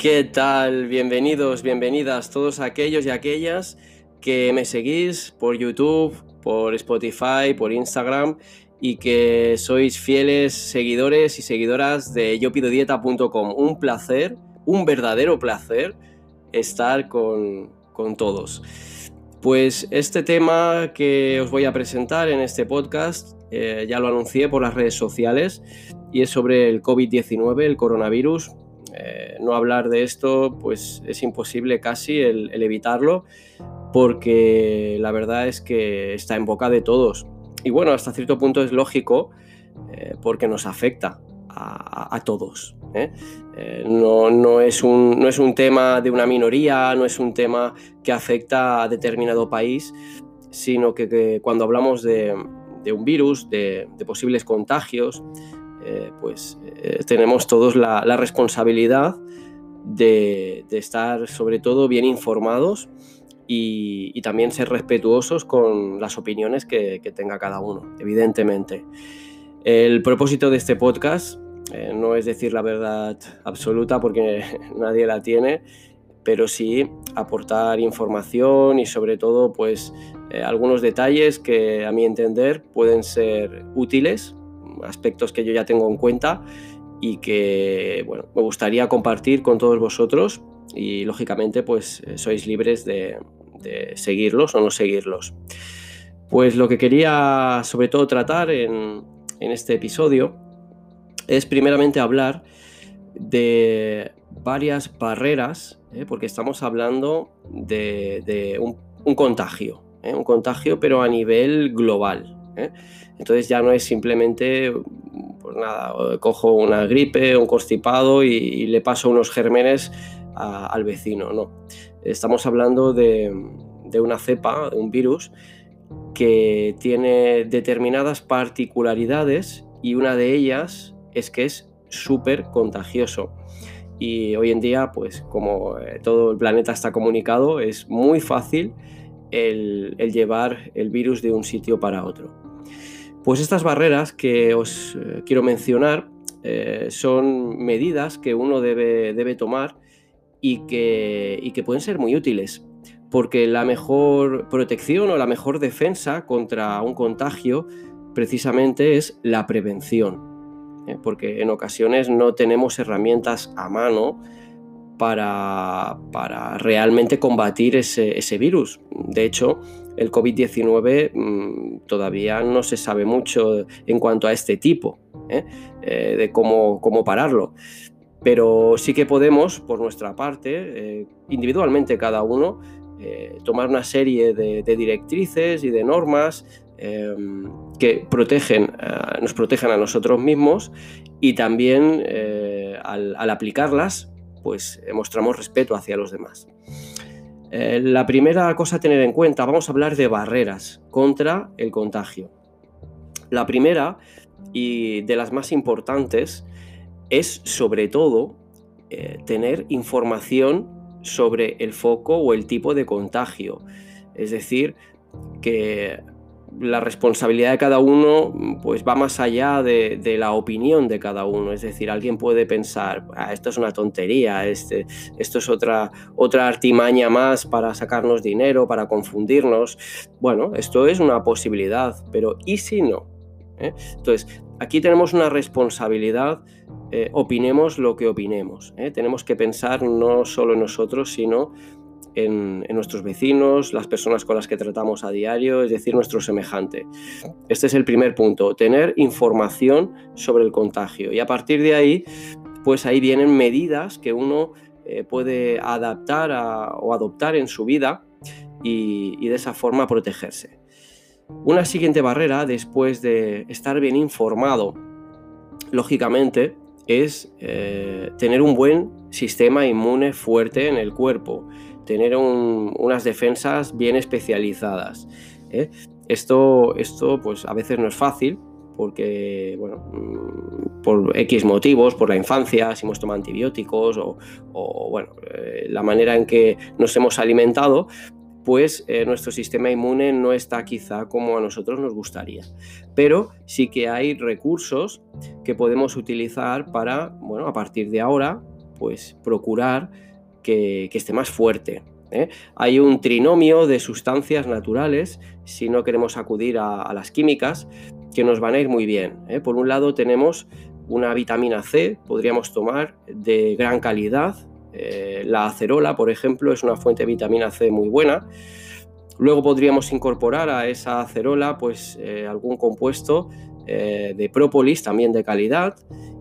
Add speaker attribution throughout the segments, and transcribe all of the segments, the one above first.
Speaker 1: ¿Qué tal? Bienvenidos, bienvenidas todos aquellos y aquellas que me seguís por YouTube, por Spotify, por Instagram y que sois fieles seguidores y seguidoras de yopidodieta.com. Un placer, un verdadero placer estar con, todos. Pues este tema que os voy a presentar en este podcast eh, ya lo anuncié por las redes sociales y es sobre el COVID-19, el coronavirus. Eh, no hablar de esto pues es imposible casi el evitarlo porque la verdad es que está en boca de todos. Y bueno, hasta cierto punto es lógico eh, porque nos afecta a, todos. ¿eh? Eh, no, es un, no, es un, tema de una minoría, no es un tema que afecta a determinado país, sino que, cuando hablamos de, un virus, de, posibles contagios, pues tenemos todos la, responsabilidad de, estar sobre todo bien informados y, también ser respetuosos con las opiniones que, tenga cada uno, evidentemente. El propósito de este podcast eh, no es decir la verdad absoluta porque nadie la tiene, pero sí aportar información y sobre todo pues eh, algunos detalles que a mi entender pueden ser útiles, aspectos que yo ya tengo en cuenta y que bueno, me gustaría compartir con todos vosotros y lógicamente pues eh, sois libres de, seguirlos o no seguirlos. Pues lo que quería sobre todo tratar en, este episodio es primeramente hablar de varias barreras, ¿eh? porque estamos hablando de, un, contagio, ¿eh? un contagio pero a nivel global. ¿Eh? Entonces ya no es simplemente, pues nada, cojo una gripe, un constipado y, le paso unos gérmenes al vecino, no. Estamos hablando de, una cepa, un virus, que tiene determinadas particularidades y una de ellas es que es súper contagioso. Y hoy en día, pues como eh, todo el planeta está comunicado, es muy fácil el, llevar el virus de un sitio para otro. Pues estas barreras que os eh, quiero mencionar eh, son medidas que uno debe, debe tomar y que, que pueden ser muy útiles, porque la mejor protección o la mejor defensa contra un contagio precisamente es la prevención, ¿eh? porque en ocasiones no tenemos herramientas a mano para, para realmente combatir ese, virus. De hecho, el COVID-19 mm, todavía no se sabe mucho en cuanto a este tipo, ¿eh? Eh, de cómo, cómo pararlo pero sí que podemos, por nuestra parte, eh, individualmente cada uno, tomar una serie de, directrices y de normas em, que protegen, nos protegen a nosotros mismos y también al, aplicarlas, pues mostramos respeto hacia los demás. la primera cosa a tener en cuenta, vamos a hablar de barreras contra el contagio. La primera y de las más importantes es sobre todo eh, tener información sobre el foco o el tipo de contagio. Es decir, que la responsabilidad de cada uno pues va más allá de, la opinión de cada uno. Es decir, alguien puede pensar, ah, esto es una tontería, este, esto es otra, otra artimaña más para sacarnos dinero, para confundirnos. Bueno, esto es una posibilidad, pero ¿y si no? ¿Eh? Entonces, aquí tenemos una responsabilidad eh, opinemos lo que opinemos. ¿eh? Tenemos que pensar no solo nosotros, sino en, nuestros vecinos, las personas con las que tratamos a diario, es decir, nuestro semejante. Este es el primer punto, tener información sobre el contagio. Y a partir de ahí, pues ahí vienen medidas que uno eh, puede adaptar o adoptar en su vida y de esa forma protegerse. Una siguiente barrera, después de estar bien informado, lógicamente, es eh, tener un buen sistema inmune fuerte en el cuerpo, tener unas defensas bien especializadas. ¿eh? Esto, esto pues a veces no es fácil porque, bueno, mm, por X motivos, por la infancia, si hemos tomado antibióticos o, bueno, eh, la manera en que nos hemos alimentado, pues eh, nuestro sistema inmune no está quizá como a nosotros nos gustaría. Pero sí que hay recursos que podemos utilizar para, bueno, a partir de ahora, pues procurar que, esté más fuerte. ¿eh? Hay un trinomio de sustancias naturales, si no queremos acudir a, las químicas, que nos van a ir muy bien. ¿eh? Por un lado tenemos una vitamina C, podríamos tomar de gran calidad. Eh, la acerola, por ejemplo, es una fuente de vitamina C muy buena. Luego podríamos incorporar a esa acerola pues, algún compuesto de própolis también de calidad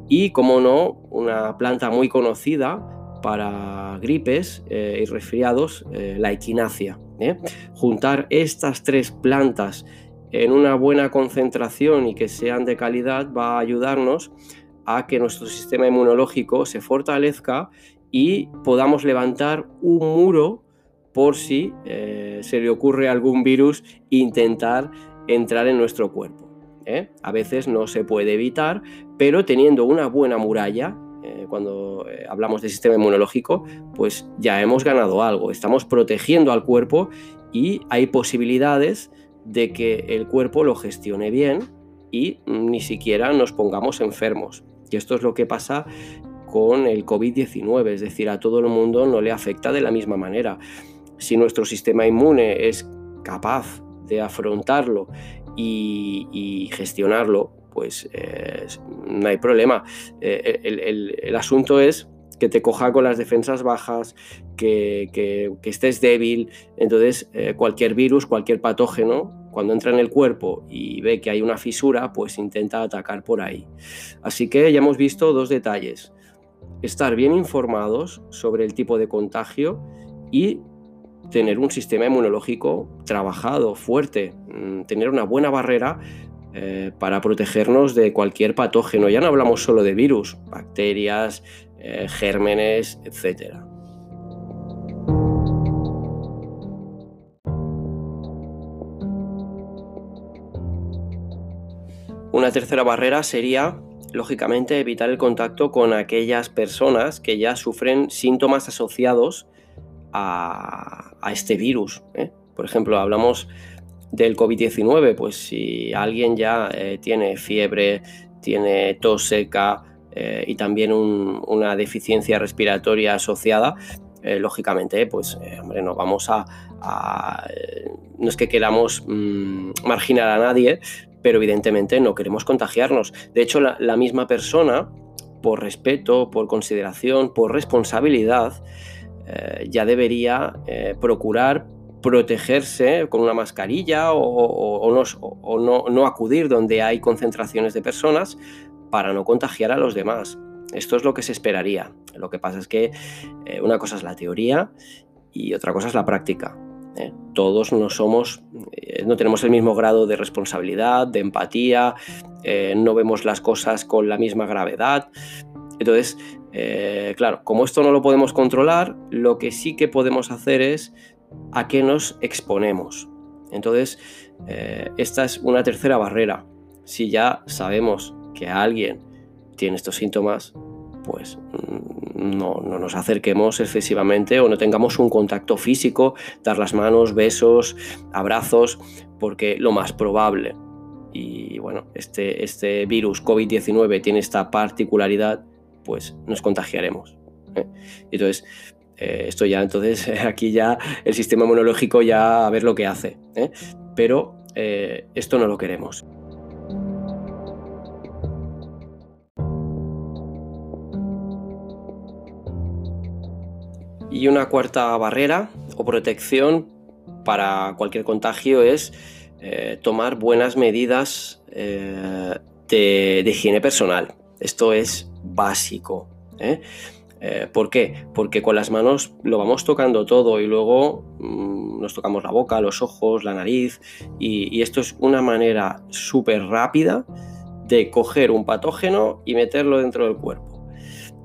Speaker 1: y, como no, una planta muy conocida para gripes eh, y resfriados, eh, la equinacia. ¿eh? Juntar estas tres plantas en una buena concentración y que sean de calidad va a ayudarnos a que nuestro sistema inmunológico se fortalezca y podamos levantar un muro por si se le ocurre algún virus intentar entrar en nuestro cuerpo. A veces no se puede evitar, pero teniendo una buena muralla, eh, cuando eh, hablamos de sistema inmunológico, pues ya hemos ganado algo, estamos protegiendo al cuerpo y hay posibilidades de que el cuerpo lo gestione bien y ni siquiera nos pongamos enfermos. Y esto es lo que pasa con el COVID-19, es decir, a todo el mundo no le afecta de la misma manera. Si nuestro sistema inmune es capaz de afrontarlo y gestionarlo, pues eh, no hay problema. Eh, el, asunto es que te coja con las defensas bajas, que, estés débil. Entonces, eh, cualquier virus, cualquier patógeno, cuando entra en el cuerpo y ve que hay una fisura, pues intenta atacar por ahí. Así que ya hemos visto dos detalles. Estar bien informados sobre el tipo de contagio y tener un sistema inmunológico trabajado, fuerte, mm, tener una buena barrera eh, para protegernos de cualquier patógeno. Ya no hablamos solo de virus, bacterias, eh, gérmenes, etc. Una tercera barrera sería, lógicamente, evitar el contacto con aquellas personas que ya sufren síntomas asociados a, este virus. ¿eh? Por ejemplo, hablamos del COVID-19, pues si alguien ya eh, tiene fiebre, tiene tos seca eh, y también una deficiencia respiratoria asociada, eh, lógicamente, pues, hombre, no vamos a, no es que queramos mm, marginar a nadie, pero evidentemente no queremos contagiarnos. De hecho, la misma persona, por respeto, por consideración, por responsabilidad, ya debería procurar protegerse con una mascarilla o, no, acudir donde hay concentraciones de personas para no contagiar a los demás. Esto es lo que se esperaría. Lo que pasa es que eh, una cosa es la teoría y otra cosa es la práctica. ¿eh? Todos no somos, eh, no tenemos el mismo grado de responsabilidad, de empatía, no vemos las cosas con la misma gravedad. Entonces, claro, como esto no lo podemos controlar, lo que sí que podemos hacer es a qué nos exponemos. Entonces, eh, esta es una tercera barrera. Si ya sabemos que alguien tiene estos síntomas, pues mm, no, no, nos acerquemos excesivamente o no tengamos un contacto físico, dar las manos, besos, abrazos, porque lo más probable, y bueno, este, este virus COVID-19 tiene esta particularidad, pues nos contagiaremos. ¿eh? Entonces, eh, esto ya, entonces, aquí ya el sistema inmunológico ya a ver lo que hace. ¿eh? Pero eh, esto no lo queremos. Y una cuarta barrera o protección para cualquier contagio es tomar buenas medidas de, de, higiene personal. Esto es básico. Eh, ¿Por qué? Porque con las manos lo vamos tocando todo y luego mm, nos tocamos la boca, los ojos, la nariz y, esto es una manera súper rápida de coger un patógeno y meterlo dentro del cuerpo.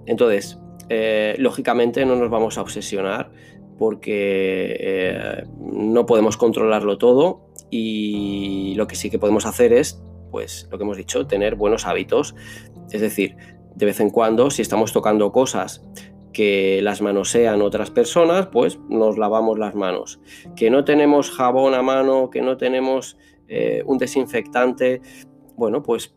Speaker 1: Entonces, eh, lógicamente no nos vamos a obsesionar porque eh, no podemos controlarlo todo y lo que sí que podemos hacer es, pues lo que hemos dicho, tener buenos hábitos. Es decir, de vez en cuando, si estamos tocando cosas que las manosean otras personas, pues nos lavamos las manos. Que no tenemos jabón a mano, que no tenemos eh, un desinfectante, bueno, pues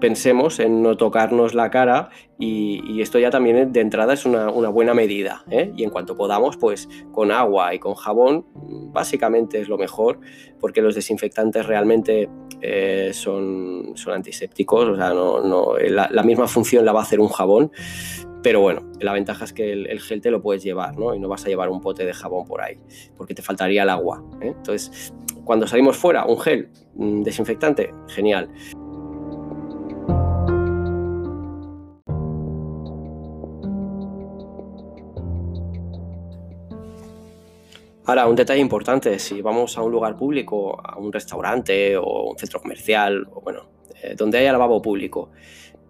Speaker 1: pensemos en no tocarnos la cara y, esto ya también de entrada es una, buena medida. ¿eh? Y en cuanto podamos, pues con agua y con jabón, básicamente es lo mejor, porque los desinfectantes realmente eh, son, son antisépticos, o sea, no, la, misma función la va a hacer un jabón. Pero bueno, la ventaja es que el, gel te lo puedes llevar, ¿no? Y no vas a llevar un pote de jabón por ahí, porque te faltaría el agua. ¿eh? Entonces, cuando salimos fuera, un gel desinfectante, genial. Ahora, un detalle importante, si vamos a un lugar público, a un restaurante o un centro comercial, o bueno, eh, donde haya lavabo público,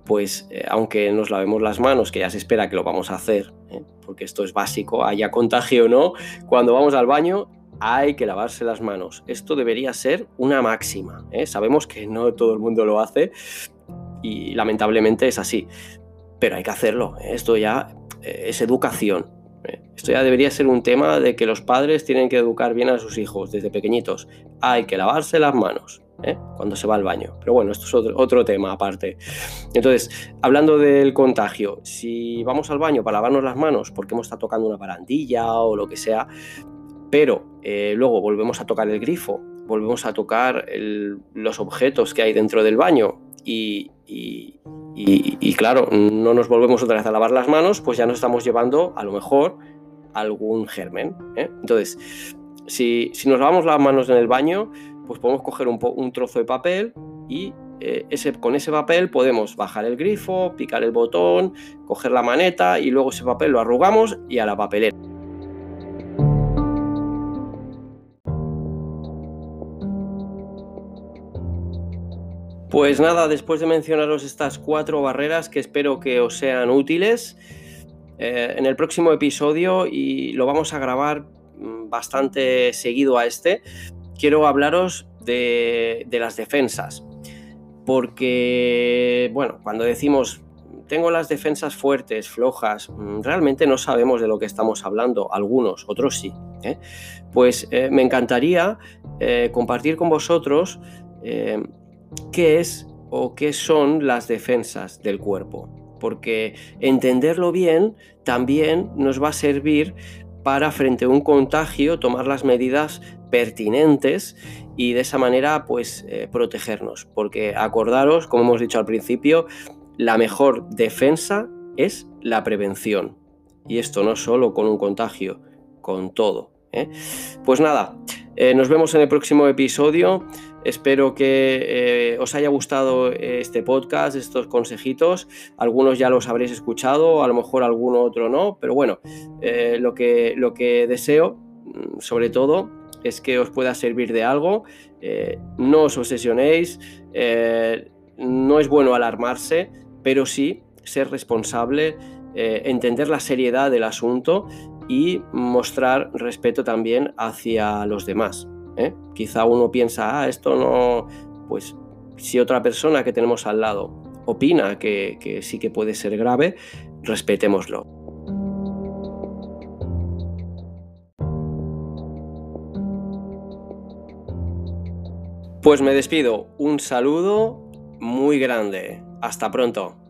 Speaker 1: pues eh, aunque nos lavemos las manos, que ya se espera que lo vamos a hacer, ¿eh? porque esto es básico, haya contagio o no, cuando vamos al baño hay que lavarse las manos. Esto debería ser una máxima. Sabemos que no todo el mundo lo hace y lamentablemente es así, pero hay que hacerlo. Esto ya es educación. Esto ya debería ser un tema de que los padres tienen que educar bien a sus hijos desde pequeñitos. Hay que lavarse las manos ¿eh? cuando se va al baño. Pero bueno, esto es otro, tema aparte. Entonces, hablando del contagio, si vamos al baño para lavarnos las manos porque hemos estado tocando una barandilla o lo que sea, pero eh, luego volvemos a tocar el grifo, volvemos a tocar los objetos que hay dentro del baño y, claro, no nos volvemos otra vez a lavar las manos, pues ya nos estamos llevando a lo mejor algún germen. ¿eh? Entonces, si, nos lavamos las manos en el baño, pues podemos coger un, trozo de papel y eh, ese, con ese papel podemos bajar el grifo, picar el botón, coger la maneta y luego ese papel lo arrugamos y a la papelera. Pues nada, después de mencionaros estas cuatro barreras que espero que os sean útiles, eh, en el próximo episodio, y lo vamos a grabar mm, bastante seguido a este, quiero hablaros de, las defensas. Porque, bueno, cuando decimos tengo las defensas fuertes, flojas, mm, realmente no sabemos de lo que estamos hablando, algunos, otros sí. ¿eh? Pues eh, me encantaría compartir con vosotros qué es o qué son las defensas del cuerpo, porque entenderlo bien también nos va a servir para frente a un contagio tomar las medidas pertinentes y de esa manera pues eh, protegernos, porque acordaros, como hemos dicho al principio, la mejor defensa es la prevención. Y esto no solo con un contagio, con todo. ¿eh? Pues nada, eh, nos vemos en el próximo episodio. Espero que eh, os haya gustado este podcast, estos consejitos. Algunos ya los habréis escuchado, a lo mejor alguno otro no, pero bueno, eh, lo, que, lo que deseo, mm, sobre todo, es que os pueda servir de algo. Eh, no os obsesionéis, no es bueno alarmarse, pero sí ser responsable, entender la seriedad del asunto y mostrar respeto también hacia los demás. ¿Eh? Quizá uno piensa, ah, esto no, pues si otra persona que tenemos al lado opina que, que sí que puede ser grave, respetémoslo. Pues me despido, un saludo muy grande. Hasta pronto.